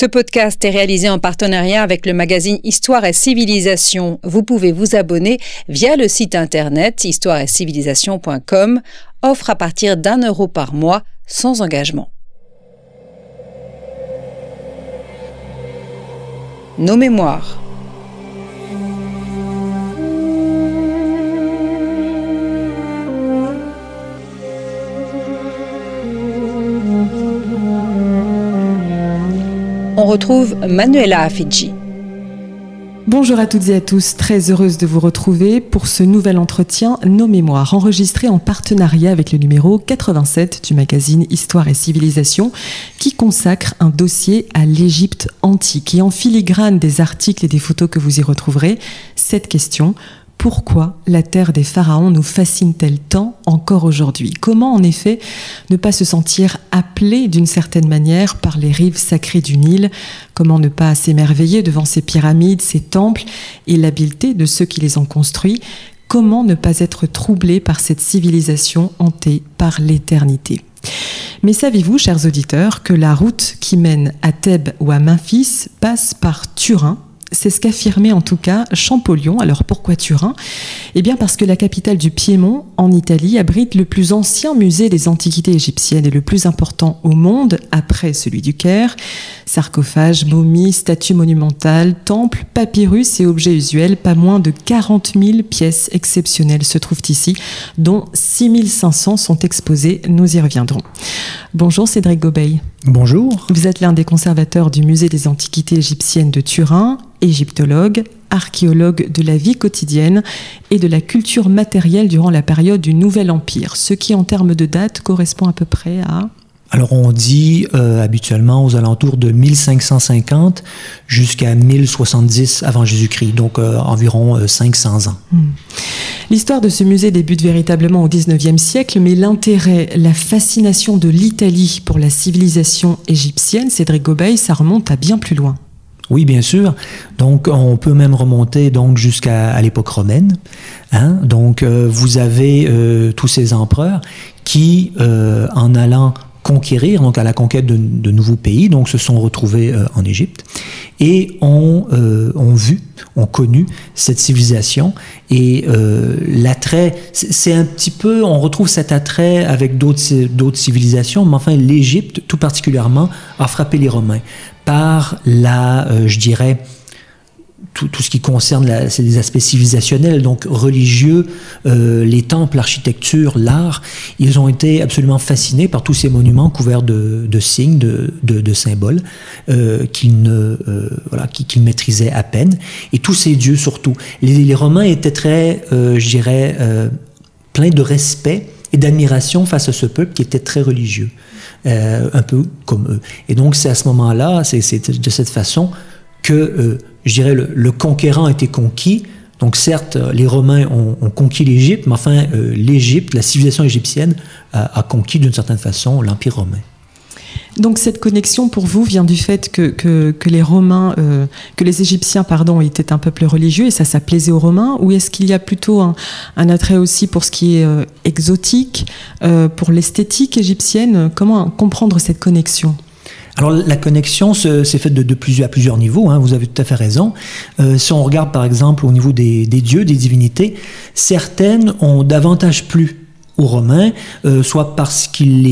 Ce podcast est réalisé en partenariat avec le magazine Histoire et Civilisation. Vous pouvez vous abonner via le site internet histoireetcivilisation.com, offre à partir d'un euro par mois sans engagement. Nos mémoires. Retrouve Manuela Afidji. Bonjour à toutes et à tous, très heureuse de vous retrouver pour ce nouvel entretien Nos Mémoires, enregistré en partenariat avec le numéro 87 du magazine Histoire et Civilisation, qui consacre un dossier à l'Égypte antique. Et en filigrane des articles et des photos que vous y retrouverez, cette question pourquoi la terre des pharaons nous fascine-t-elle tant encore aujourd'hui? Comment en effet ne pas se sentir appelé d'une certaine manière par les rives sacrées du Nil? Comment ne pas s'émerveiller devant ces pyramides, ces temples et l'habileté de ceux qui les ont construits? Comment ne pas être troublé par cette civilisation hantée par l'éternité? Mais savez-vous, chers auditeurs, que la route qui mène à Thèbes ou à Memphis passe par Turin, c'est ce qu'affirmait en tout cas Champollion. Alors pourquoi Turin? Eh bien parce que la capitale du Piémont, en Italie, abrite le plus ancien musée des antiquités égyptiennes et le plus important au monde, après celui du Caire. Sarcophages, momies, statues monumentales, temples, papyrus et objets usuels, pas moins de 40 000 pièces exceptionnelles se trouvent ici, dont 6 500 sont exposées. Nous y reviendrons. Bonjour Cédric Gobeil. Bonjour. Vous êtes l'un des conservateurs du musée des antiquités égyptiennes de Turin, égyptologue, archéologue de la vie quotidienne et de la culture matérielle durant la période du Nouvel Empire, ce qui en termes de date correspond à peu près à alors on dit euh, habituellement aux alentours de 1550 jusqu'à 1070 avant Jésus-Christ, donc euh, environ 500 euh, ans. Hmm. L'histoire de ce musée débute véritablement au XIXe siècle, mais l'intérêt, la fascination de l'Italie pour la civilisation égyptienne, Cédric Gobeil, ça remonte à bien plus loin. Oui, bien sûr. Donc, on peut même remonter donc jusqu'à l'époque romaine. Hein. Donc, vous avez tous ces empereurs qui, en allant conquérir, donc à la conquête de, nouveaux pays, donc se sont retrouvés euh, en Égypte et ont, euh, ont vu, ont connu cette civilisation et euh, l'attrait, c'est un petit peu, on retrouve cet attrait avec d'autres d'autres civilisations, mais enfin l'Égypte tout particulièrement a frappé les Romains par la, je dirais, tout, tout, ce qui concerne les aspects civilisationnels, donc religieux, euh, les temples, l'architecture, l'art, ils ont été absolument fascinés par tous ces monuments couverts de, de signes, de, de, de symboles euh, qu'ils ne euh, voilà, qu'ils maîtrisaient à peine, et tous ces dieux surtout. Les, les Romains étaient très, euh, je dirais, euh, pleins de respect et d'admiration face à ce peuple qui était très religieux, un peu comme eux. Et donc c'est à ce moment-là, c'est de cette façon que je dirais, le, conquérant a été conquis. Donc certes, les Romains ont, conquis l'Égypte, mais enfin, euh, l'Égypte, la civilisation égyptienne, a, conquis d'une certaine façon l'Empire romain. Donc cette connexion pour vous vient du fait que, que, les Romains, euh, que les Égyptiens, pardon, étaient un peuple religieux et ça, ça plaisait aux Romains? Ou est-ce qu'il y a plutôt un, attrait aussi pour ce qui est euh, exotique, pour l'esthétique égyptienne? Comment comprendre cette connexion? Alors la connexion s'est faite de, plusieurs, à plusieurs niveaux, hein, vous avez tout à fait raison. Euh, si on regarde par exemple au niveau des, dieux, des divinités, certaines ont davantage plu aux Romains, euh, soit parce qu'ils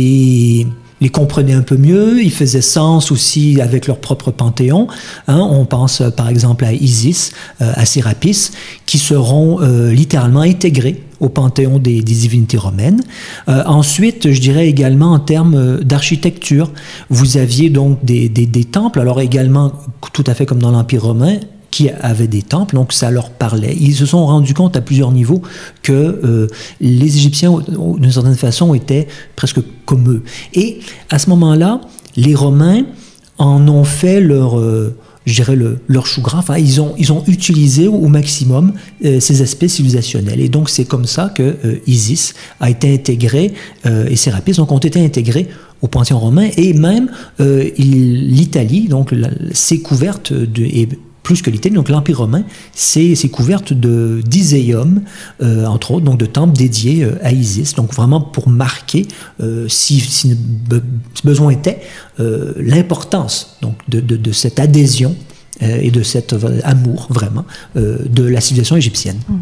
les comprenaient un peu mieux, ils faisaient sens aussi avec leur propre panthéon. Hein. On pense euh, par exemple à Isis, à Sérapis, qui seront littéralement intégrés au panthéon des, divinités romaines. Euh, ensuite, je dirais également en termes euh, d'architecture, vous aviez donc des, temples, alors également tout à fait comme dans l'Empire romain, qui avaient des temples, donc ça leur parlait. Ils se sont rendus compte à plusieurs niveaux que euh, les Égyptiens, d'une certaine façon, étaient presque comme eux. Et à ce moment-là, les Romains en ont fait leur je dirais, le, leur chou. Enfin, ils ont, ils ont utilisé au maximum euh, ces aspects civilisationnels. Et donc, c'est comme ça que euh, Isis a été intégré, euh, et Sérapis donc, ont été intégrés au panthéon romain. Et même l'Italie, donc, s'est couverte de, plus que l'Italie. Donc l'Empire romain, c'est couverte de d'Iséum, entre autres, donc de temples dédiés à Isis. Donc vraiment pour marquer, si, si, besoin était, l'importance de, de, cette adhésion euh, et de cet amour vraiment euh, de la civilisation égyptienne. Hmm.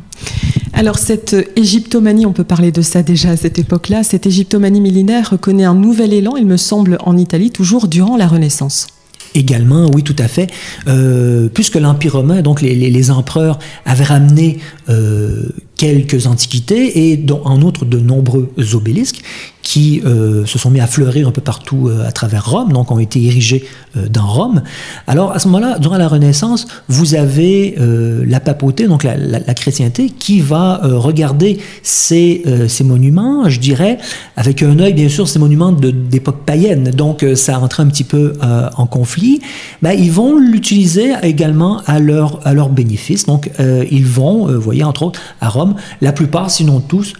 Alors cette égyptomanie, on peut parler de ça déjà à cette époque-là, cette égyptomanie millénaire connaît un nouvel élan, il me semble, en Italie, toujours durant la Renaissance. Également, oui, tout à fait. Euh, puisque l'Empire romain, donc les, empereurs, avaient ramené quelques antiquités et dont, en outre de nombreux obélisques, qui euh, se sont mis à fleurir un peu partout euh, à travers Rome, donc ont été érigés euh, dans Rome. Alors à ce moment-là, durant la Renaissance, vous avez la papauté, donc la, la, chrétienté, qui va regarder ces, ces, monuments, je dirais, avec un œil bien sûr ces monuments d'époque païenne, donc ça rentre un petit peu en conflit. Ben, ils vont l'utiliser également à leur, à leur bénéfice, donc ils vont, vous voyez entre autres à Rome, la plupart, sinon tous,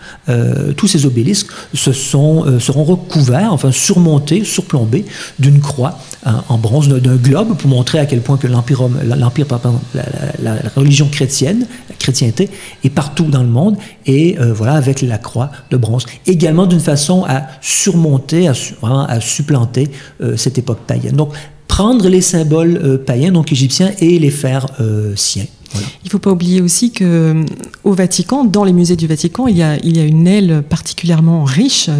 tous ces obélisques, se sont euh, seront, recouverts, enfin surmontés, surplombés d'une croix hein, en bronze, d'un globe, pour montrer à quel point que l'Empire, l'Empire la, la, religion chrétienne, la chrétienté, est partout dans le monde, et euh, voilà, avec la croix de bronze. Également d'une façon à surmonter, à supplanter euh, cette époque païenne. Donc, prendre les symboles païens, donc égyptiens, et les faire siens. Il ne faut pas oublier aussi que euh, au Vatican, dans les musées du Vatican, il y a, il y a une aile particulièrement riche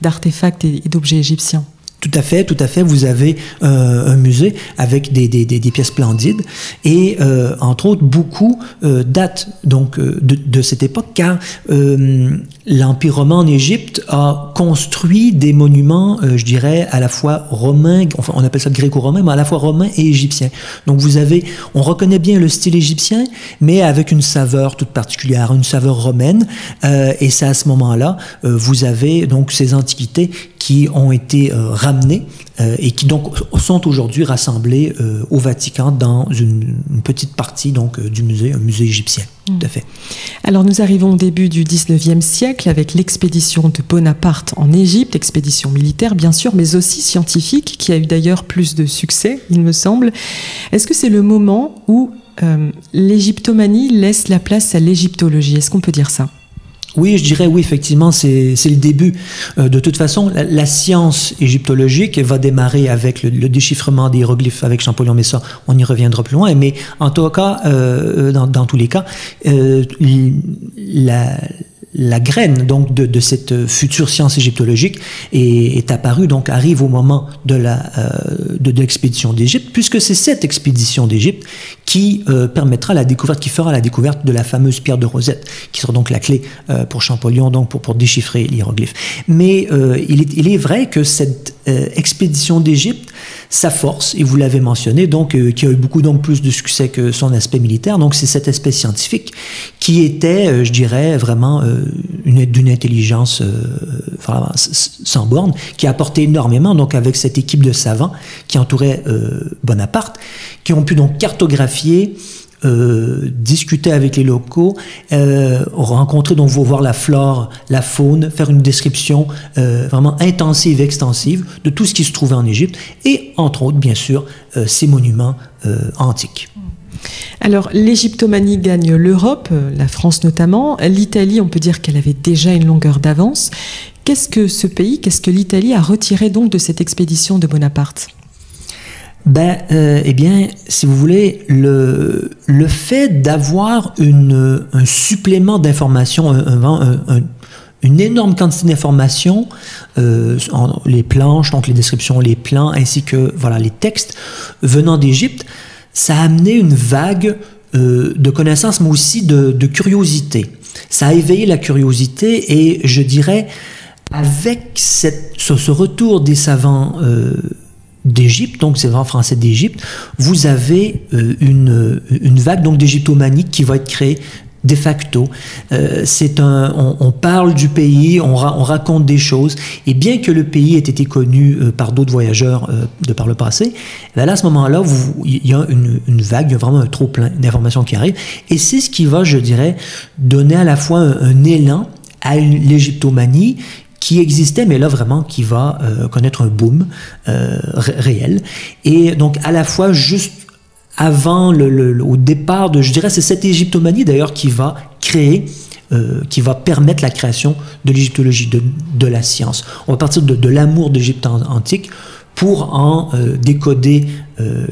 d'artefacts et d'objets égyptiens. Tout à fait, tout à fait. Vous avez euh, un musée avec des, des, des, pièces splendides et euh, entre autres beaucoup euh, datent donc de, de, cette époque car l'Empire romain en Égypte a construit des monuments, je dirais, à la fois romains, enfin on appelle ça gréco-romain, mais à la fois romain et égyptien. Donc vous avez, on reconnaît bien le style égyptien, mais avec une saveur toute particulière, une saveur romaine. et c'est à ce moment-là, vous avez donc ces antiquités qui ont été euh, euh, et qui donc sont aujourd'hui rassemblés euh, au Vatican dans une, petite partie donc du musée, un musée égyptien. Tout à fait. Alors nous arrivons au début du 19e siècle avec l'expédition de Bonaparte en Égypte, expédition militaire bien sûr, mais aussi scientifique, qui a eu d'ailleurs plus de succès, il me semble. Est-ce que c'est le moment où l'égyptomanie laisse la place à l'égyptologie? Est-ce qu'on peut dire ça? Oui, je dirais oui, effectivement, c'est le début. Euh, de toute façon, la, science égyptologique va démarrer avec le, déchiffrement des hiéroglyphes avec Champollion, mais ça, on y reviendra plus loin. Mais en tout cas, euh, dans, dans, tous les cas, euh, la la graine donc de, cette future science égyptologique est, apparue donc arrive au moment de la euh, de, l'expédition d'Égypte puisque c'est cette expédition d'Égypte qui euh, permettra la découverte qui fera la découverte de la fameuse pierre de Rosette qui sera donc la clé euh, pour Champollion donc pour, pour déchiffrer l'hiéroglyphe. Mais il est, il est vrai que cette expédition d'Égypte sa force, et vous l'avez mentionné, donc euh, qui a eu beaucoup donc plus de succès que son aspect militaire. Donc c'est cet aspect scientifique qui était, euh, je dirais, vraiment euh, d'une intelligence sans borne, qui a apporté énormément. Donc avec cette équipe de savants qui entourait Bonaparte, qui ont pu donc cartographier euh, discuter avec les locaux, euh, rencontrer, donc voir la flore, la faune, faire une description euh, vraiment intensive, extensive de tout ce qui se trouvait en Égypte et, entre autres, bien sûr, ces monuments antiques. Alors, l'égyptomanie gagne l'Europe, la France notamment. L'Italie, on peut dire qu'elle avait déjà une longueur d'avance. Qu'est-ce que ce pays, qu'est-ce que l'Italie a retiré donc de cette expédition de Bonaparte? Ben, euh, eh bien, si vous voulez, le, le fait d'avoir un supplément d'informations, un, une énorme quantité d'informations, euh, les planches, donc les descriptions, les plans, ainsi que voilà les textes venant d'Égypte, ça a amené une vague euh, de connaissances, mais aussi de, de, curiosité. Ça a éveillé la curiosité et je dirais, avec cette, ce, ce retour des savants euh, d'Égypte, donc c'est en français d'Égypte, vous avez euh, une, une, vague donc d'égyptomanie qui va être créée de facto. Euh, c'est un, on, parle du pays, on, on, raconte des choses, et bien que le pays ait été connu euh, par d'autres voyageurs de par le passé, ben là, à ce moment-là, il y a une, une, vague, il y a vraiment un trop plein d'informations qui arrivent, et c'est ce qui va, je dirais, donner à la fois un, un élan à l'égyptomanie qui existait, mais là vraiment qui va euh, connaître un boom euh, réel. Et donc à la fois juste avant le, au départ de, je dirais, c'est cette égyptomanie d'ailleurs qui va créer qui va permettre la création de l'égyptologie, de, de, la science. On va partir de, de l'amour d'Égypte antique pour en décoder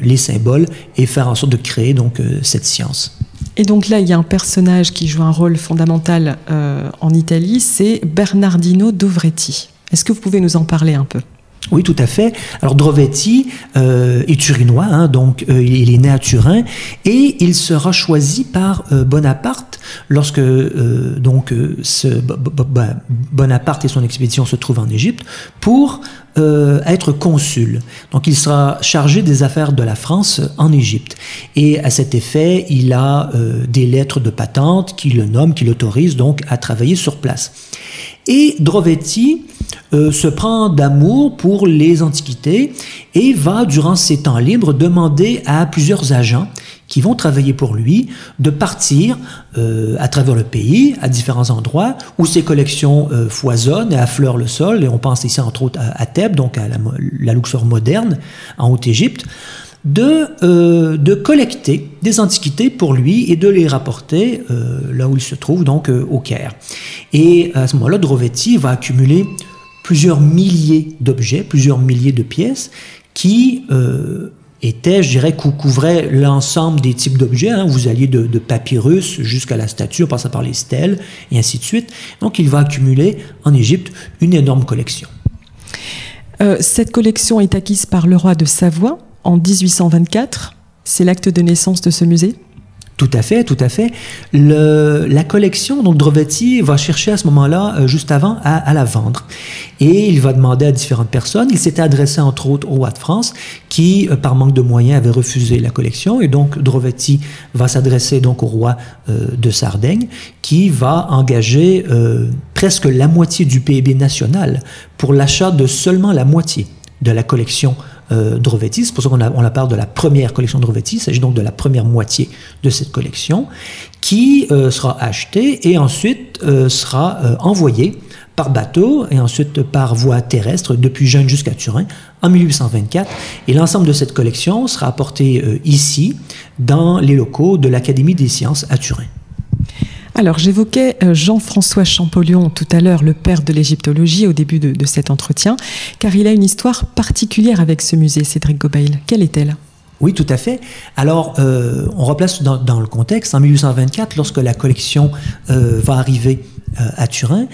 les symboles et faire en sorte de créer donc cette science. Et donc là, il y a un personnage qui joue un rôle fondamental euh, en Italie, c'est Bernardino Dovretti. Est-ce que vous pouvez nous en parler un peu? Oui, tout à fait. Alors Drovetti euh, est turinois, hein, donc euh, il est né à Turin, et il sera choisi par Bonaparte lorsque donc ce, Bonaparte et son expédition se trouvent en Égypte pour euh, être consul. Donc il sera chargé des affaires de la France en Égypte. Et à cet effet, il a euh, des lettres de patente qui le nomment, qui l'autorisent donc à travailler sur place. Et Drovetti euh, se prend d'amour pour les antiquités et va, durant ses temps libres, demander à plusieurs agents qui vont travailler pour lui, de partir euh, à travers le pays, à différents endroits, où ses collections euh, foisonnent et affleurent le sol, et on pense ici entre autres à, Thèbes, donc à la, Luxor moderne, en Haute-Égypte, de, euh, de collecter des antiquités pour lui et de les rapporter là où il se trouve, donc au Caire. Et à ce moment-là, Drovetti va accumuler plusieurs milliers d'objets, plusieurs milliers de pièces qui était, je dirais, couvrait l'ensemble des types d'objets. Hein. Vous alliez de, papyrus jusqu'à la statue, en passant par les stèles, et ainsi de suite. Donc il va accumuler en Égypte une énorme collection. Euh, cette collection est acquise par le roi de Savoie en 1824. C'est l'acte de naissance de ce musée tout à fait, tout à fait. La collection, donc Drovetti va chercher à ce moment-là, euh, juste avant, à, la vendre. Et il va demander à différentes personnes. Il s'était adressé entre autres au roi de France, qui, euh, par manque de moyens, avait refusé la collection. Et donc Drovetti va s'adresser donc au roi euh, de Sardaigne, qui va engager presque la moitié du PIB national pour l'achat de seulement la moitié de la collection euh. C'est pour ça qu'on on la parle de la première collection Drovetti. Il s'agit donc de la première moitié de cette collection qui euh, sera achetée et ensuite euh, sera euh, envoyée par bateau et ensuite par voie terrestre depuis Gênes jusqu'à Turin en 1824. Et l'ensemble de cette collection sera apporté ici dans les locaux de l'Académie des sciences à Turin. Alors j'évoquais euh, Jean-François Champollion tout à l'heure, le père de l'égyptologie, au début de, cet entretien, car il a une histoire particulière avec ce musée, Cédric Gobail. Quelle est-elle? Oui, tout à fait. Alors, euh, on replace dans, le contexte, en 1824, lorsque la collection euh, va arriver à Turin,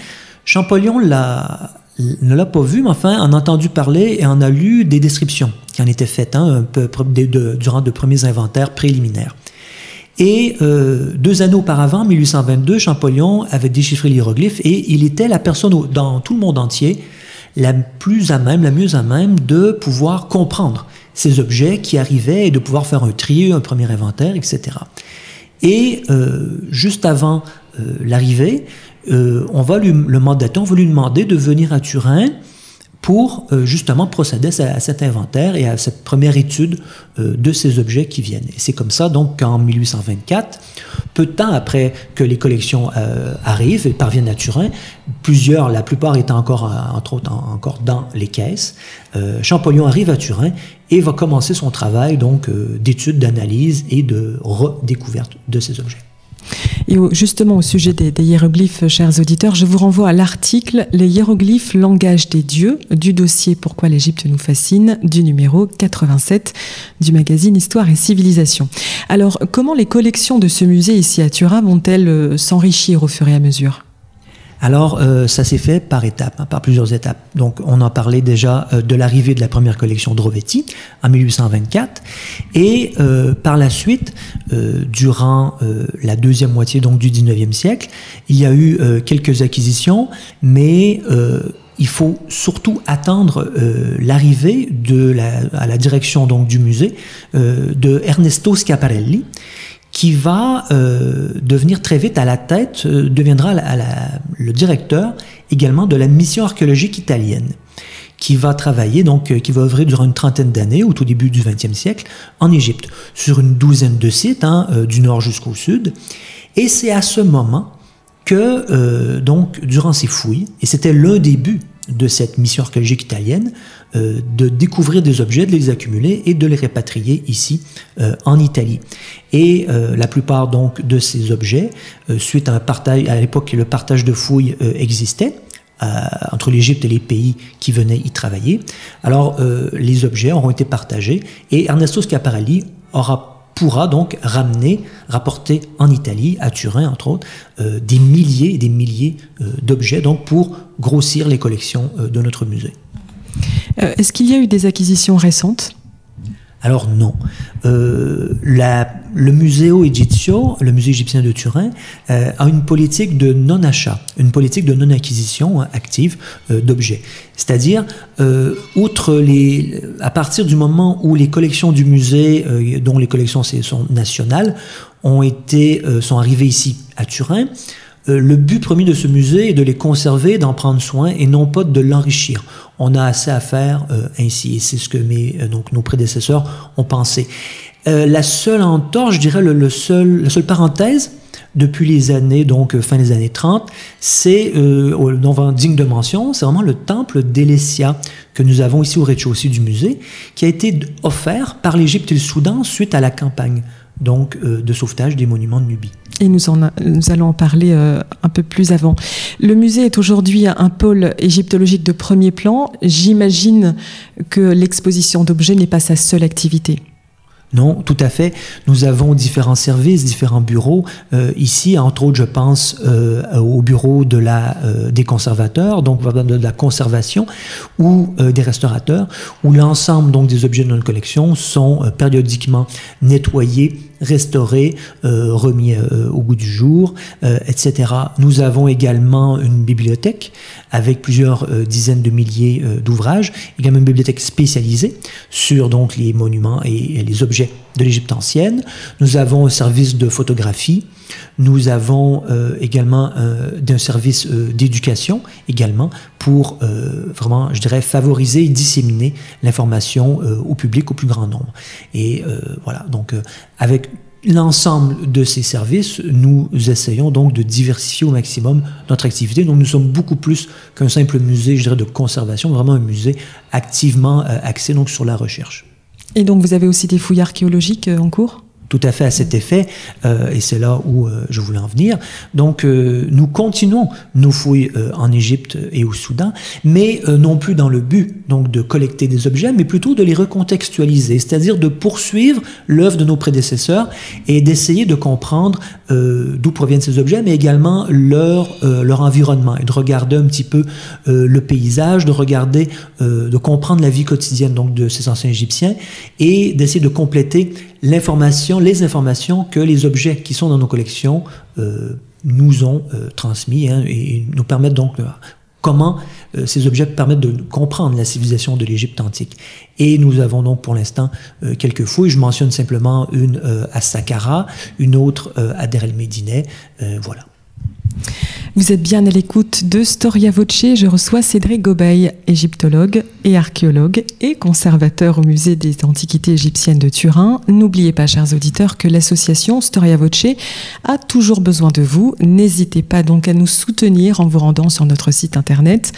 Champollion ne l'a pas vu, mais enfin en a entendu parler et en a lu des descriptions qui en étaient faites hein, durant de premiers inventaires préliminaires. Et euh, deux années auparavant, 1822, Champollion avait déchiffré l'hiéroglyphe et il était la personne dans tout le monde entier la plus à même, la mieux à même de pouvoir comprendre ces objets qui arrivaient et de pouvoir faire un tri, un premier inventaire, etc. Et euh, juste avant euh, l'arrivée, on va lui, le mandater, on va lui demander de venir à Turin pour euh, justement procéder à, cet inventaire et à cette première étude euh, de ces objets qui viennent. Et c'est comme ça donc qu'en 1824, peu de temps après que les collections euh, arrivent et parviennent à Turin, plusieurs, la plupart étant encore, entre autres, encore dans les caisses, Champollion arrive à Turin et va commencer son travail donc d'étude, d'analyse et de redécouverte de ces objets. Et justement, au sujet des, hiéroglyphes, chers auditeurs, je vous renvoie à l'article Les hiéroglyphes, langage des dieux, du dossier Pourquoi l'Égypte nous fascine, du numéro 87 du magazine Histoire et Civilisation. Alors, comment les collections de ce musée ici à Turin vont-elles euh, s'enrichir au fur et à mesure? Alors, euh, ça s'est fait par étapes, hein, par plusieurs étapes. Donc, on en parlait déjà euh, de l'arrivée de la première collection Drovetti en 1824, et euh, par la suite, durant la deuxième moitié donc du 19e siècle, il y a eu quelques acquisitions, mais il faut surtout attendre l'arrivée de la, à la direction donc du musée de Ernesto Schiaparelli, qui va euh, devenir très vite à la tête, euh, deviendra le directeur également de la mission archéologique italienne, qui va travailler, donc, euh, qui va œuvrer durant une trentaine d'années, au tout début du XXe siècle, en Égypte, sur une douzaine de sites, hein, du nord jusqu'au sud. Et c'est à ce moment que, donc, durant ces fouilles, et c'était le début de cette mission archéologique italienne, de découvrir des objets, de les accumuler et de les répatrier ici en Italie. Et la plupart donc de ces objets, suite à un partage, à l'époque le partage de fouilles existait, entre l'Égypte et les pays qui venaient y travailler. Alors, les objets auront été partagés et Ernesto Schiaparelli aura pourra donc ramener, rapporter en Italie, à Turin entre autres, euh, des milliers et des milliers euh, d'objets donc pour grossir les collections euh, de notre musée. Est-ce qu'il y a eu des acquisitions récentes? Alors non. Euh, le Museo Egizio, le musée égyptien de Turin, euh, a une politique de non-achat, une politique de non-acquisition active euh, d'objets. C'est-à-dire, outre les, à partir du moment où les collections du musée, dont les collections sont nationales, ont été, sont arrivées ici à Turin, le but premier de ce musée est de les conserver, d'en prendre soin et non pas de l'enrichir on a assez à faire euh, ainsi. Et c'est ce que mes, euh, donc, nos prédécesseurs ont pensé. Euh, la seule entorse, je dirais, le, seul, la seule parenthèse, depuis les années, donc fin des années 30, c'est, euh, digne de mention, c'est vraiment le temple d'Elesia que nous avons ici au rez-de-chaussée du musée, qui a été offert par l'Égypte et le Soudan suite à la campagne donc, de sauvetage des monuments de Nubie et nous, nous allons en parler euh, un peu plus avant. Le musée est aujourd'hui un pôle égyptologique de premier plan. J'imagine que l'exposition d'objets n'est pas sa seule activité. Non, tout à fait. Nous avons différents services, différents bureaux. Euh, ici, entre autres, je pense euh, au bureau de la, euh, des conservateurs, donc de la conservation, ou des restaurateurs, où l'ensemble donc des objets de notre collection sont périodiquement nettoyés, restaurés, remis au goût du jour, etc. Nous avons également une bibliothèque avec plusieurs dizaines de milliers d'ouvrages, également une bibliothèque spécialisée sur donc les monuments et les objets de l'Égypte ancienne. Nous avons un service de photographie. Nous avons euh, également euh, un service euh, d'éducation également pour vraiment, je dirais, favoriser et disséminer l'information au public au plus grand nombre. Et voilà, donc avec l'ensemble de ces services, nous essayons donc de diversifier au maximum notre activité. Donc nous sommes beaucoup plus qu'un simple musée, je dirais, de conservation, vraiment un musée activement axé donc sur la recherche. Et donc vous avez aussi des fouilles archéologiques euh, en cours? Tout à fait à cet effet, euh, et c'est là où euh, je voulais en venir. Donc, euh, nous continuons nos fouilles euh, en Égypte et au Soudan, mais euh, non plus dans le but donc de collecter des objets, mais plutôt de les recontextualiser, c'est-à-dire de poursuivre l'œuvre de nos prédécesseurs et d'essayer de comprendre d'où proviennent ces objets, mais également leur leur environnement et de regarder un petit peu le paysage, de regarder, de comprendre la vie quotidienne donc de ces anciens Égyptiens et d'essayer de compléter l'information, les informations que les objets qui sont dans nos collections euh, nous ont euh, transmis hein, et, nous permettent donc euh, comment euh, ces objets permettent de comprendre la civilisation de l'Égypte antique. Et nous avons donc pour l'instant euh, quelques fouilles. Je mentionne simplement une à Saqqara, une autre à Der el Médinet. voilà. Vous êtes bien à l'écoute de Storia Voce. Je reçois Cédric Gobeil, égyptologue et archéologue et conservateur au musée des antiquités égyptiennes de Turin. N'oubliez pas, chers auditeurs, que l'association Storia Voce a toujours besoin de vous. N'hésitez pas donc à nous soutenir en vous rendant sur notre site internet.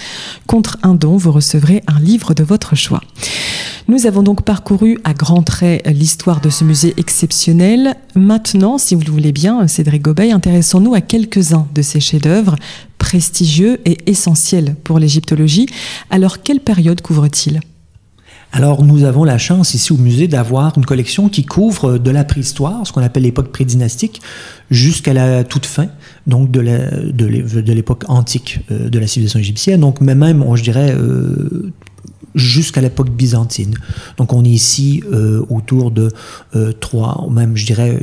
Contre un don, vous recevrez un livre de votre choix. Nous avons donc parcouru à grands traits l'histoire de ce musée exceptionnel. Maintenant, si vous le voulez bien, Cédric Gobeil, intéressons-nous à quelques-uns de ces chefs-d'œuvre prestigieux et essentiels pour l'égyptologie. Alors, quelle période couvre-t-il? Alors, nous avons la chance ici au musée d'avoir une collection qui couvre de la préhistoire, ce qu'on appelle l'époque prédynastique, jusqu'à la toute fin, donc de l'époque antique euh, de la civilisation égyptienne. Donc, même, je dirais, euh, jusqu'à l'époque byzantine. Donc on est ici euh, autour de euh, 3, même je dirais,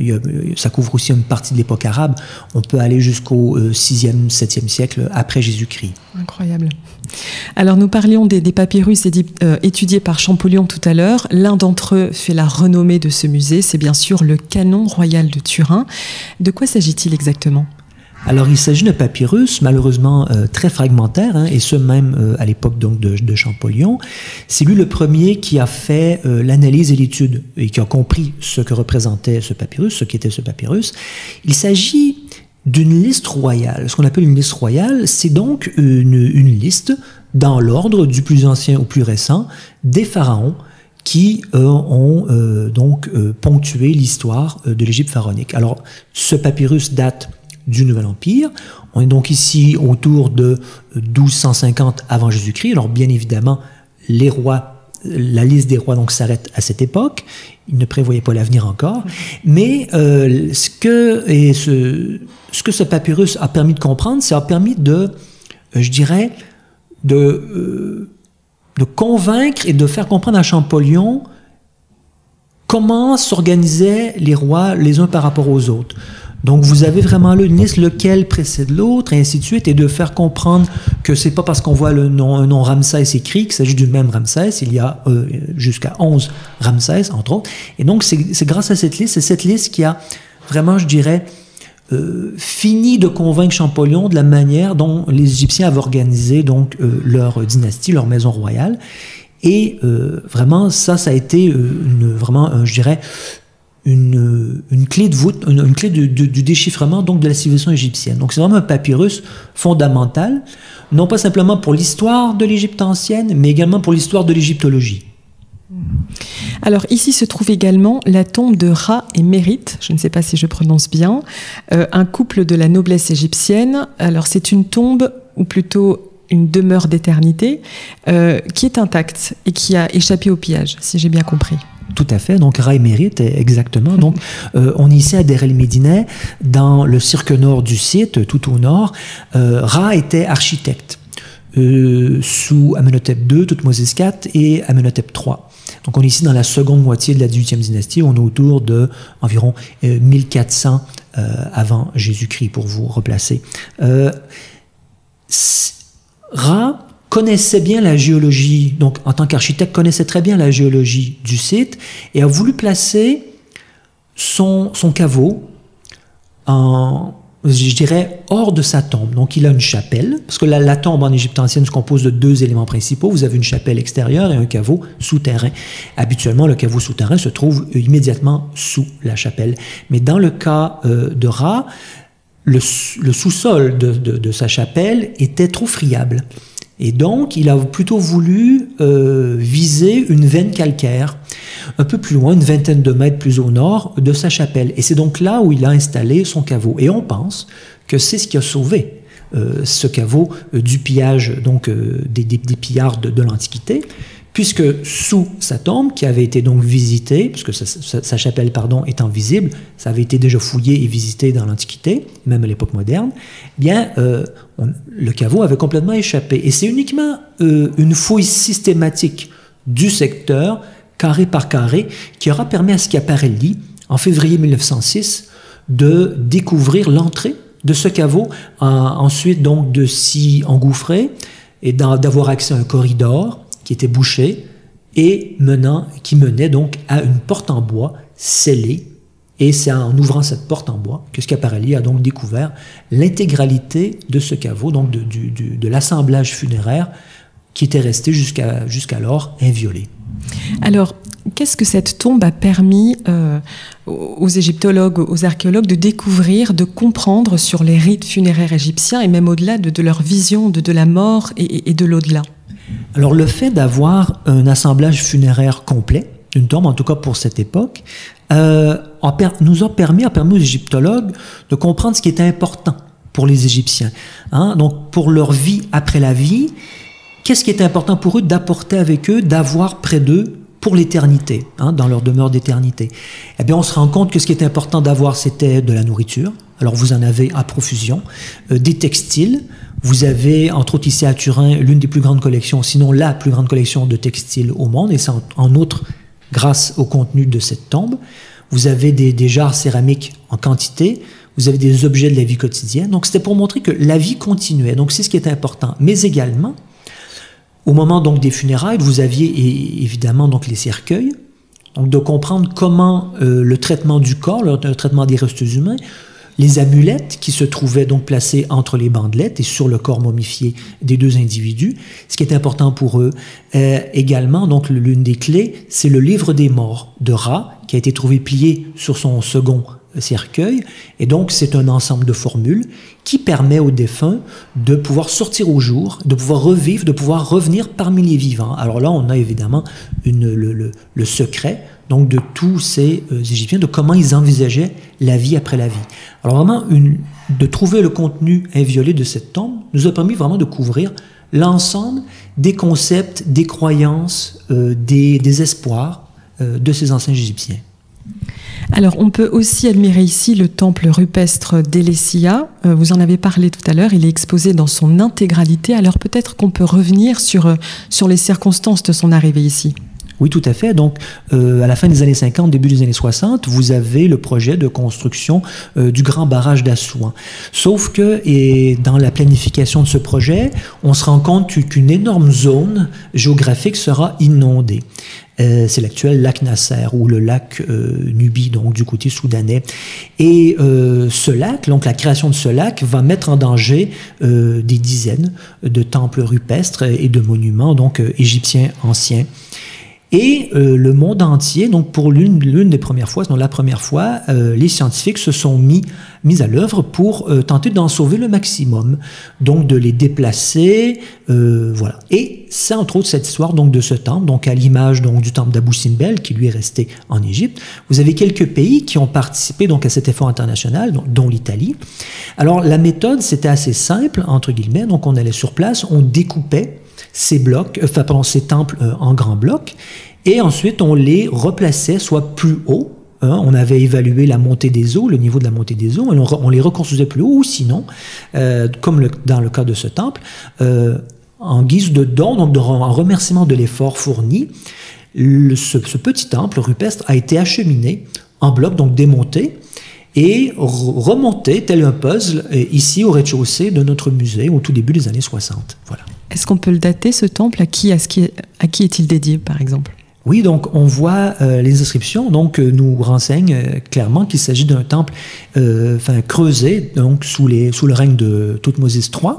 ça couvre aussi une partie de l'époque arabe. On peut aller jusqu'au 6e, euh, 7e siècle après Jésus-Christ. Incroyable. Alors nous parlions des, papyrus euh, étudiés par Champollion tout à l'heure. L'un d'entre eux fait la renommée de ce musée, c'est bien sûr le canon royal de Turin. De quoi s'agit-il exactement? Alors, il s'agit d'un papyrus malheureusement euh, très fragmentaire, hein, et ce même euh, à l'époque donc de, de, Champollion. C'est lui le premier qui a fait euh, l'analyse et l'étude et qui a compris ce que représentait ce papyrus, ce qu'était ce papyrus. Il s'agit d'une liste royale. Ce qu'on appelle une liste royale, c'est donc une, une liste dans l'ordre du plus ancien au plus récent, des pharaons qui euh, ont euh, donc euh, ponctué l'histoire de l'Égypte pharaonique. Alors, ce papyrus date du Nouvel Empire. On est donc ici autour de 1250 avant Jésus-Christ. Alors, bien évidemment, les rois la liste des rois donc s'arrête à cette époque. Il ne prévoyait pas l'avenir encore. Mais ce, que, et ce, que ce papyrus a permis de comprendre, ça a permis de, je dirais, de de convaincre et de faire comprendre à Champollion comment s'organisaient les rois les uns par rapport aux autres. Donc vous avez vraiment là une liste lequel précède l'autre et ainsi de suite et de faire comprendre que c'est pas parce qu'on voit le nom, un nom Ramsès écrit qu'il s'agit du même Ramsès. Il y a euh, jusqu'à 11 Ramsès entre autres. Et donc c'est grâce à cette liste, c'est cette liste qui a vraiment, je dirais, euh, fini de convaincre Champollion de la manière dont les Égyptiens avaient organisé donc euh, leur dynastie, leur maison royale. Et euh, vraiment, ça, ça a été une, vraiment, je dirais, une, clé de voûte, une, clé du déchiffrement donc de la civilisation égyptienne. Donc c'est vraiment un papyrus fondamental, non pas simplement pour l'histoire de l'Égypte ancienne, mais également pour l'histoire de l'égyptologie. Alors ici se trouve également la tombe de Ra et Mérite, je ne sais pas si je prononce bien, euh, un couple de la noblesse égyptienne. Alors c'est une tombe, ou plutôt une demeure d'éternité, euh, qui est intacte et qui a échappé au pillage, si j'ai bien compris. Tout à fait. Donc, Ra et Mérite, exactement. Donc, euh, on est ici à Der el Médinet, dans le cirque nord du site, tout au nord. Ra était architecte. sous Amenhotep II, Toutmoses IV et Amenhotep III. Donc on est ici dans la seconde moitié de la 18e dynastie, on est autour de environ 1400 euh, euh, avant Jésus-Christ pour vous replacer. Euh, Ra connaissait bien la géologie, donc en tant qu'architecte connaissait très bien la géologie du site et a voulu placer son, son caveau en, je dirais, hors de sa tombe. Donc il a une chapelle, parce que la, tombe en Égypte ancienne se compose de deux éléments principaux. Vous avez une chapelle extérieure et un caveau souterrain. Habituellement, le caveau souterrain se trouve immédiatement sous la chapelle. Mais dans le cas euh, de Ra, le, sous-sol de, sa chapelle était trop friable. Et donc, il a plutôt voulu euh, viser une veine calcaire, un peu plus loin, une vingtaine de mètres plus au nord de sa chapelle. Et c'est donc là où il a installé son caveau. Et on pense que c'est ce qui a sauvé euh, ce caveau euh, du pillage donc des, pillards de l'Antiquité puisque sous sa tombe, qui avait été donc visitée, puisque sa, chapelle pardon, étant visible, ça avait été déjà fouillé et visité dans l'Antiquité, même à l'époque moderne, eh bien, euh, le caveau avait complètement échappé. Et c'est uniquement euh, une fouille systématique du secteur, carré par carré, qui aura permis à Schiaparelli, en février 1906, de découvrir l'entrée de ce caveau, ensuite donc de s'y engouffrer et d'avoir accès à un corridor qui était bouché et menant, qui menait donc à une porte en bois scellée. Et c'est en ouvrant cette porte en bois que Schiaparelli a donc découvert l'intégralité de ce caveau, donc de, de l'assemblage funéraire qui était resté jusqu'à, jusqu'alors inviolé. Alors, qu'est-ce que cette tombe a permis euh, aux égyptologues, aux archéologues de découvrir, de comprendre sur les rites funéraires égyptiens et même au-delà de, leur vision de, de la mort et de l'au-delà? Alors le fait d'avoir un assemblage funéraire complet, une tombe en tout cas pour cette époque, euh, nous a permis, a permis aux égyptologues de comprendre ce qui était important pour les Égyptiens. Hein. Donc pour leur vie après la vie, qu'est-ce qui était important pour eux d'apporter avec eux, d'avoir près d'eux pour l'éternité, hein, dans leur demeure d'éternité? Eh bien, on se rend compte que ce qui était important d'avoir, c'était de la nourriture. Alors, vous en avez à profusion, euh, des textiles. Vous avez, entre autres, ici à Turin, l'une des plus grandes collections, sinon la plus grande collection de textiles au monde, et c'est en, outre grâce au contenu de cette tombe. Vous avez des, des jarres céramiques en quantité. Vous avez des objets de la vie quotidienne. Donc, c'était pour montrer que la vie continuait. Donc, c'est ce qui est important. Mais également, au moment donc des funérailles, vous aviez évidemment donc les cercueils, donc de comprendre comment euh, le traitement du corps, le, traitement des restes humains, les amulettes qui se trouvaient donc placées entre les bandelettes et sur le corps momifié des deux individus, ce qui est important pour eux. Euh, également, donc l'une des clés, c'est le livre des morts de Ra, qui a été trouvé plié sur son second cercueil. Et donc, c'est un ensemble de formules qui permet aux défunts de pouvoir sortir au jour, de pouvoir revivre, de pouvoir revenir parmi les vivants. Alors là, on a évidemment le, secret donc de tous ces euh, Égyptiens, de comment ils envisageaient la vie après la vie. Alors vraiment, de trouver le contenu inviolé de cette tombe nous a permis vraiment de couvrir l'ensemble des concepts, des croyances, euh, des, des, espoirs euh, de ces anciens Égyptiens. Alors, on peut aussi admirer ici le temple rupestre d'Elessia. Euh, vous en avez parlé tout à l'heure. Il est exposé dans son intégralité. Alors, peut-être qu'on peut revenir sur, euh, sur les circonstances de son arrivée ici. Oui, tout à fait. Donc, euh, à la fin des années 50, début des années 60, vous avez le projet de construction du grand barrage d'Assouan. Sauf que, et dans la planification de ce projet, on se rend compte qu'une énorme zone géographique sera inondée. Euh, c'est l'actuel lac Nasser ou le lac euh, Nubi, donc du côté soudanais. Et euh, ce lac, donc la création de ce lac, va mettre en danger des dizaines de temples rupestres et de monuments donc égyptiens anciens. Et euh, le monde entier, donc pour l'une des premières fois, sinon la première fois, euh, les scientifiques se sont mis, mis à l'œuvre pour euh, tenter d'en sauver le maximum, donc de les déplacer, voilà. Et c'est entre autres cette histoire donc de ce temple, donc à l'image donc du temple d'Abou Simbel qui lui est resté en Égypte. Vous avez quelques pays qui ont participé donc à cet effort international, dont l'Italie. Alors la méthode c'était assez simple entre guillemets, donc on allait sur place, on découpait ces blocs, euh, enfin, pardon, ces temples euh, en grands blocs, et ensuite on les replaçait soit plus haut, hein, on avait évalué la montée des eaux, le niveau de la montée des eaux, et on, les reconstruisait plus haut, ou sinon, euh, comme dans le cas de ce temple, en guise de don, donc en remerciement de l'effort fourni, ce, petit temple rupestre a été acheminé en bloc, donc démonté, et remonté tel un puzzle ici au rez-de-chaussée de notre musée au tout début des années 60. Voilà. Est-ce qu'on peut le dater, ce temple? À qui, est-il dédié, par exemple? Oui, donc on voit euh, les inscriptions, donc euh, nous renseignent euh, clairement qu'il s'agit d'un temple, creusé, donc sous le règne de Toutmosis III.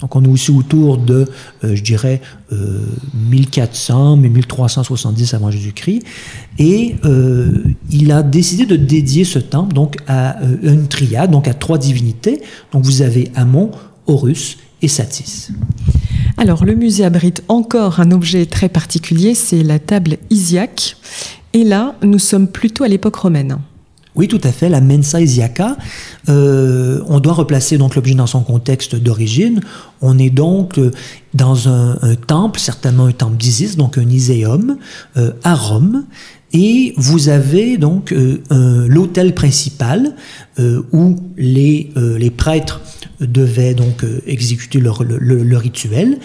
Donc on est aussi autour de, je dirais, 1400, mais 1370 avant Jésus-Christ, et il a décidé de dédier ce temple donc à une triade, donc à trois divinités. Donc vous avez Amon, Horus et Satis. Alors, le musée abrite encore un objet très particulier, c'est la table Isiaque. Et là, nous sommes plutôt à l'époque romaine. Oui, tout à fait, la Mensa Isiaca. Euh, on doit replacer donc l'objet dans son contexte d'origine. On est donc euh, dans un, temple, certainement un temple d'Isis, donc un iséum, euh, à Rome. Et vous avez donc l'hôtel principal où les, les prêtres devaient donc euh, exécuter leur, le, rituel,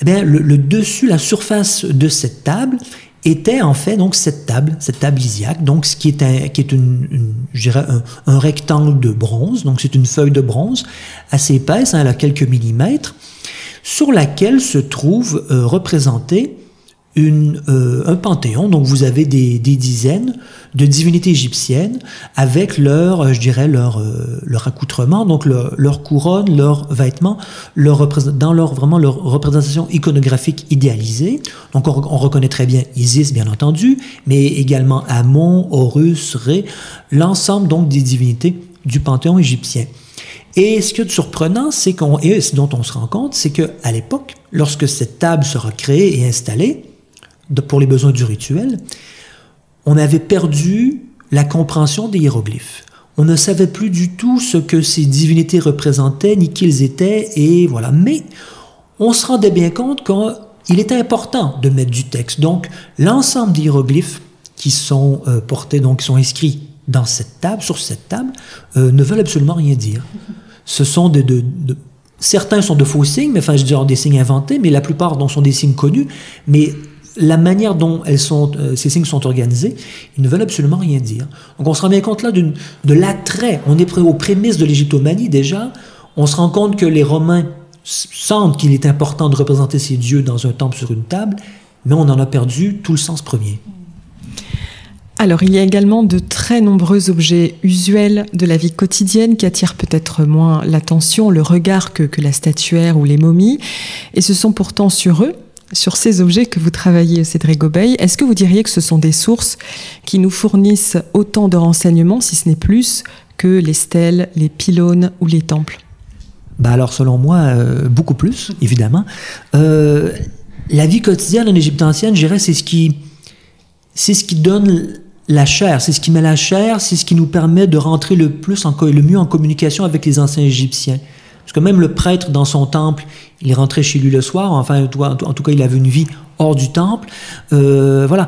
eh bien, le, dessus, la surface de cette table était en fait donc cette table, cette table isiaque, donc ce qui est un, qui est une, je dirais un, rectangle de bronze, donc c'est une feuille de bronze assez épaisse, hein, elle a quelques millimètres, sur laquelle se trouve euh, représenté euh, un panthéon. Donc vous avez des, dizaines de divinités égyptiennes avec leur, euh, je dirais, leur, euh, leur accoutrement, donc leur, couronne, leurs vêtements, leur dans leur, vraiment leur représentation iconographique idéalisée. Donc on, on, reconnaît très bien Isis, bien entendu, mais également Amon, Horus, Ré, l'ensemble donc des divinités du panthéon égyptien. Et ce qui est surprenant, c'est qu'on, et ce dont on se rend compte, c'est qu'à l'époque, lorsque cette table sera créée et installée, pour les besoins du rituel, on avait perdu la compréhension des hiéroglyphes. On ne savait plus du tout ce que ces divinités représentaient, ni qui ils étaient, et voilà. Mais on se rendait bien compte qu'il était important de mettre du texte. Donc, l'ensemble des hiéroglyphes qui sont euh, portés, donc qui sont inscrits dans cette table, sur cette table, euh, ne veulent absolument rien dire. Ce sont de, certains sont de faux signes, mais enfin, je veux des signes inventés, mais la plupart dont sont des signes connus. Mais la manière dont elles sont, euh, ces signes sont organisés, ils ne veulent absolument rien dire. Donc on se rend bien compte là de l'attrait. On est aux prémices de l'égyptomanie déjà. On se rend compte que les Romains sentent qu'il est important de représenter ces dieux dans un temple sur une table, mais on en a perdu tout le sens premier. Alors, il y a également de très nombreux objets usuels de la vie quotidienne qui attirent peut-être moins l'attention, le regard que la statuaire ou les momies. Et ce sont pourtant sur eux sur ces objets que vous travaillez, Cédric Gobeil. Est-ce que vous diriez que ce sont des sources qui nous fournissent autant de renseignements, si ce n'est plus, que les stèles, les pylônes ou les temples? Bah alors selon moi, euh, beaucoup plus, évidemment. Euh, la vie quotidienne en Égypte ancienne, je dirais, c'est ce qui, ce qui donne la chair, c'est ce qui met la chair, c'est ce qui nous permet de rentrer le plus, en, le mieux en communication avec les anciens Égyptiens. Parce que même le prêtre dans son temple, il rentrait chez lui le soir, enfin, en tout cas, il avait une vie hors du temple. Euh, voilà,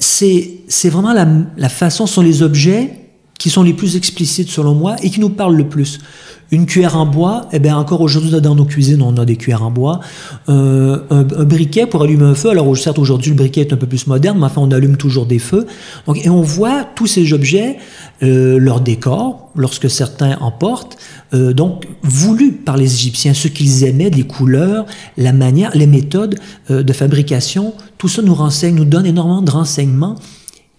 c'est, c'est vraiment la, la façon, sont les objets qui sont les plus explicites selon moi et qui nous parlent le plus. Une cuillère en bois, eh bien encore aujourd'hui dans nos cuisines, on a des cuillères en bois. Euh, un, briquet pour allumer un feu. Alors certes aujourd'hui le briquet est un peu plus moderne, mais enfin on allume toujours des feux. Donc, et on voit tous ces objets, euh, leur décor, lorsque certains en portent, euh, donc voulus par les Égyptiens, ce qu'ils aimaient, les couleurs, la manière, les méthodes euh, de fabrication. Tout ça nous renseigne, nous donne énormément de renseignements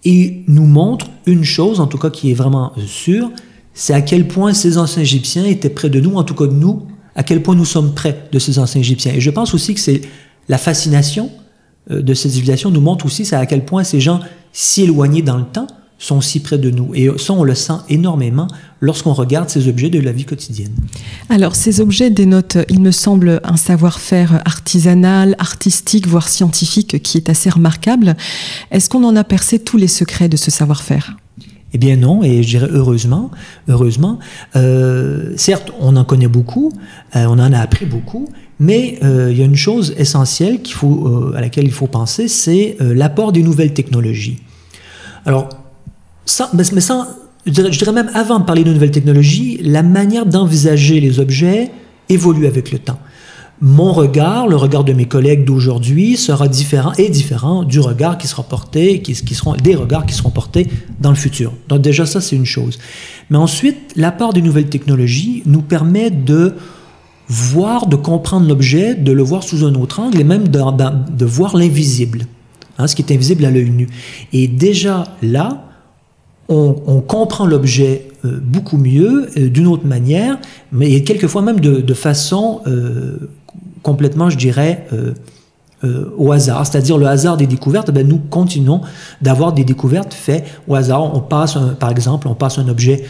et nous montre une chose, en tout cas qui est vraiment sûre, c'est à quel point ces anciens Égyptiens étaient près de nous, en tout cas de nous, à quel point nous sommes près de ces anciens Égyptiens. Et je pense aussi que c'est la fascination euh, de ces civilisations nous montre aussi à quel point ces gens si éloignés dans le temps sont si près de nous. Et ça, on le sent énormément lorsqu'on regarde ces objets de la vie quotidienne. Alors, ces objets dénotent, il me semble, un savoir-faire artisanal, artistique, voire scientifique qui est assez remarquable. Est-ce qu'on en a percé tous les secrets de ce savoir-faire? Eh bien non, et je dirais heureusement, heureusement. Euh, certes, on en connaît beaucoup, euh, on en a appris beaucoup, mais euh, il y a une chose essentielle qu'il faut, à laquelle il faut penser, c'est l'apport des nouvelles technologies. Alors, ça, mais sans, je dirais, même avant de parler de nouvelles technologies, la manière d'envisager les objets évolue avec le temps mon regard, le regard de mes collègues d'aujourd'hui sera différent et différent du regard qui sera porté, qui, seront des regards qui seront portés dans le futur. Donc déjà ça c'est une chose. Mais ensuite, l'apport des nouvelles technologies nous permet de voir, de comprendre l'objet, de le voir sous un autre angle et même de, de, voir l'invisible, hein, ce qui est invisible à l'œil nu. Et déjà là, on, comprend l'objet euh, beaucoup mieux, euh, d'une autre manière, mais quelquefois même de, façon euh, complètement, je dirais, au hasard, c'est-à-dire le hasard des découvertes, ben nous continuons d'avoir des découvertes faites au hasard. On passe, par exemple, on passe un objet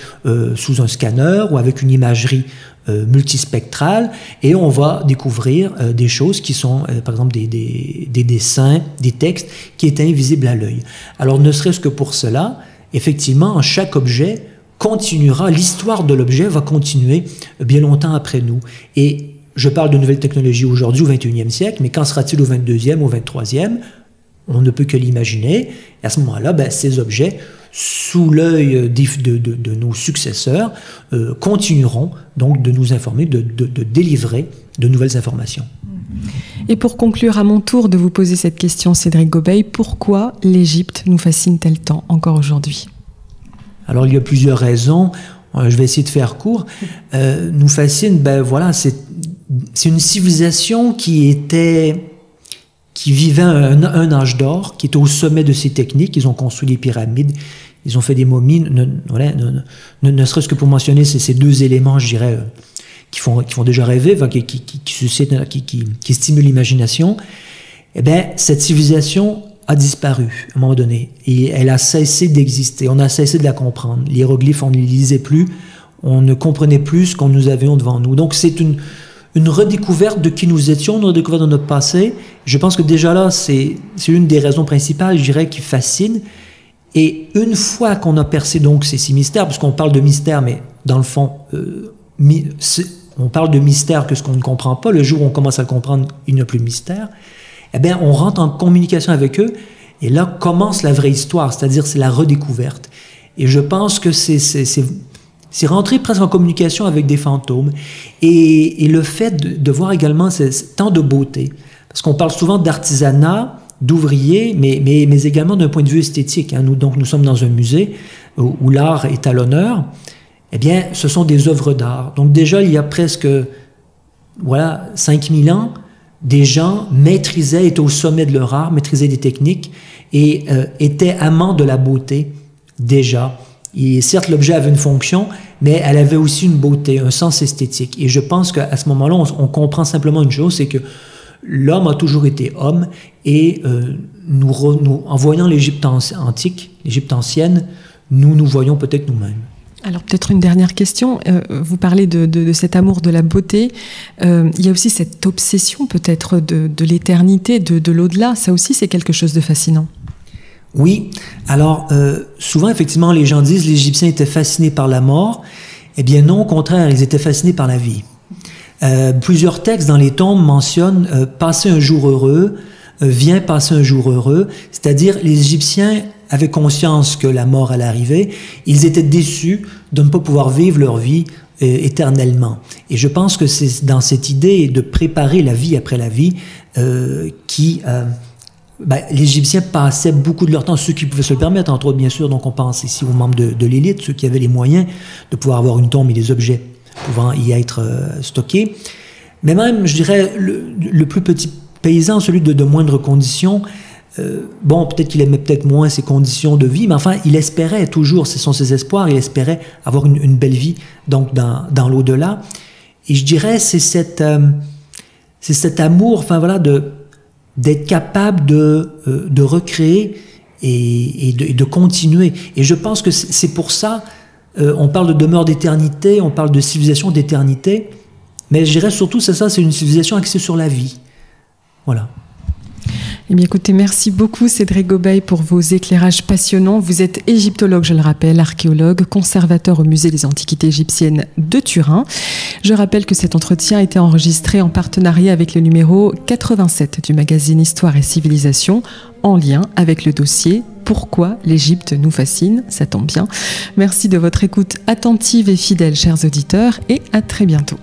sous un scanner ou avec une imagerie multispectrale et on va découvrir des choses qui sont, par exemple, des, des, des, dessins, des textes qui étaient invisibles à l'œil. Alors, ne serait-ce que pour cela, effectivement, chaque objet continuera, l'histoire de l'objet va continuer bien longtemps après nous. Et je parle de nouvelles technologies aujourd'hui au 21e siècle, mais qu'en sera-t-il au 22e, au 23e On ne peut que l'imaginer. Et à ce moment-là, ben, ces objets, sous l'œil de, de, nos successeurs, euh, continueront donc de nous informer, de, délivrer de nouvelles informations. Et pour conclure à mon tour de vous poser cette question, Cédric Gobeil, pourquoi l'Égypte nous fascine-t-elle tant encore aujourd'hui? Alors il y a plusieurs raisons. Euh, je vais essayer de faire court. Euh, nous fascine, ben voilà, c'est une civilisation qui était qui vivait un, âge d'or, qui était au sommet de ses techniques. Ils ont construit les pyramides, ils ont fait des momies, ne, ne, serait-ce que pour mentionner ces, deux éléments, je dirais, euh, qui font, qui font déjà rêver, qui, qui, qui, qui, stimulent l'imagination. Eh bien, cette civilisation a disparu à un moment donné et elle a cessé d'exister. On a cessé de la comprendre. Les hiéroglyphes, on ne lisait plus. On ne comprenait plus ce qu'on nous avions devant nous. Donc, c'est une, une redécouverte de qui nous étions, une redécouverte de notre passé. Je pense que déjà là, c'est l'une des raisons principales, je dirais, qui fascine. Et une fois qu'on a percé donc ces six mystères, parce qu'on parle de mystère, mais dans le fond, euh, on parle de mystère que ce qu'on ne comprend pas, le jour où on commence à le comprendre, il n'y a plus de mystère, eh bien, on rentre en communication avec eux, et là commence la vraie histoire, c'est-à-dire c'est la redécouverte. Et je pense que c'est rentrer presque en communication avec des fantômes. Et, le fait de, voir également tant de beauté, parce qu'on parle souvent d'artisanat, d'ouvriers, mais, mais, mais, également d'un point de vue esthétique. Hein. Nous, donc, nous sommes dans un musée où, l'art est à l'honneur. Eh bien, ce sont des œuvres d'art. Donc déjà, il y a presque voilà, 5000 ans, des gens maîtrisaient, étaient au sommet de leur art, maîtrisaient des techniques et euh, étaient amants de la beauté déjà. Et certes, l'objet avait une fonction, mais elle avait aussi une beauté, un sens esthétique. Et je pense qu'à ce moment-là, on, comprend simplement une chose, c'est que l'homme a toujours été homme et euh, nous, en voyant l'Égypte antique, l'Égypte ancienne, nous nous voyons peut-être nous-mêmes. Alors peut-être une dernière question. Euh, vous parlez de, cet amour de la beauté. Euh, il y a aussi cette obsession peut-être de, l'éternité, de, l'au-delà. Ça aussi, c'est quelque chose de fascinant. Oui. Alors souvent, effectivement, les gens disent les Égyptiens étaient fascinés par la mort. Eh bien non, au contraire, ils étaient fascinés par la vie. plusieurs textes dans les tombes mentionnent passer un jour heureux, euh, vient passer un jour heureux, c'est-à-dire les Égyptiens avaient conscience que la mort allait arriver, ils étaient déçus de ne pas pouvoir vivre leur vie euh, éternellement. Et je pense que c'est dans cette idée de préparer la vie après la vie euh, qui... Euh, ben, les Égyptiens passaient beaucoup de leur temps, ceux qui pouvaient se le permettre, entre autres bien sûr, donc on pense ici aux membres de, de l'élite, ceux qui avaient les moyens de pouvoir avoir une tombe et des objets pouvant y être stockés. Mais même, je dirais, le, le plus petit paysan, celui de, de moindres conditions, euh, bon, peut-être qu'il aimait peut-être moins ses conditions de vie, mais enfin, il espérait toujours, ce sont ses espoirs, il espérait avoir une, belle vie donc dans, l'au-delà. Et je dirais, c'est euh, cet amour, enfin voilà, d'être capable de, euh, recréer et, et, de, de, continuer. Et je pense que c'est pour ça, on parle de demeure d'éternité, on parle de civilisation d'éternité, mais je dirais surtout, c'est ça, c'est une civilisation axée sur la vie. Voilà. Eh bien, écoutez, merci beaucoup Cédric Gobeil pour vos éclairages passionnants. Vous êtes égyptologue, je le rappelle, archéologue, conservateur au musée des antiquités égyptiennes de Turin. Je rappelle que cet entretien a été enregistré en partenariat avec le numéro 87 du magazine Histoire et Civilisation, en lien avec le dossier Pourquoi l'Égypte nous fascine. Ça tombe bien. Merci de votre écoute attentive et fidèle, chers auditeurs, et à très bientôt.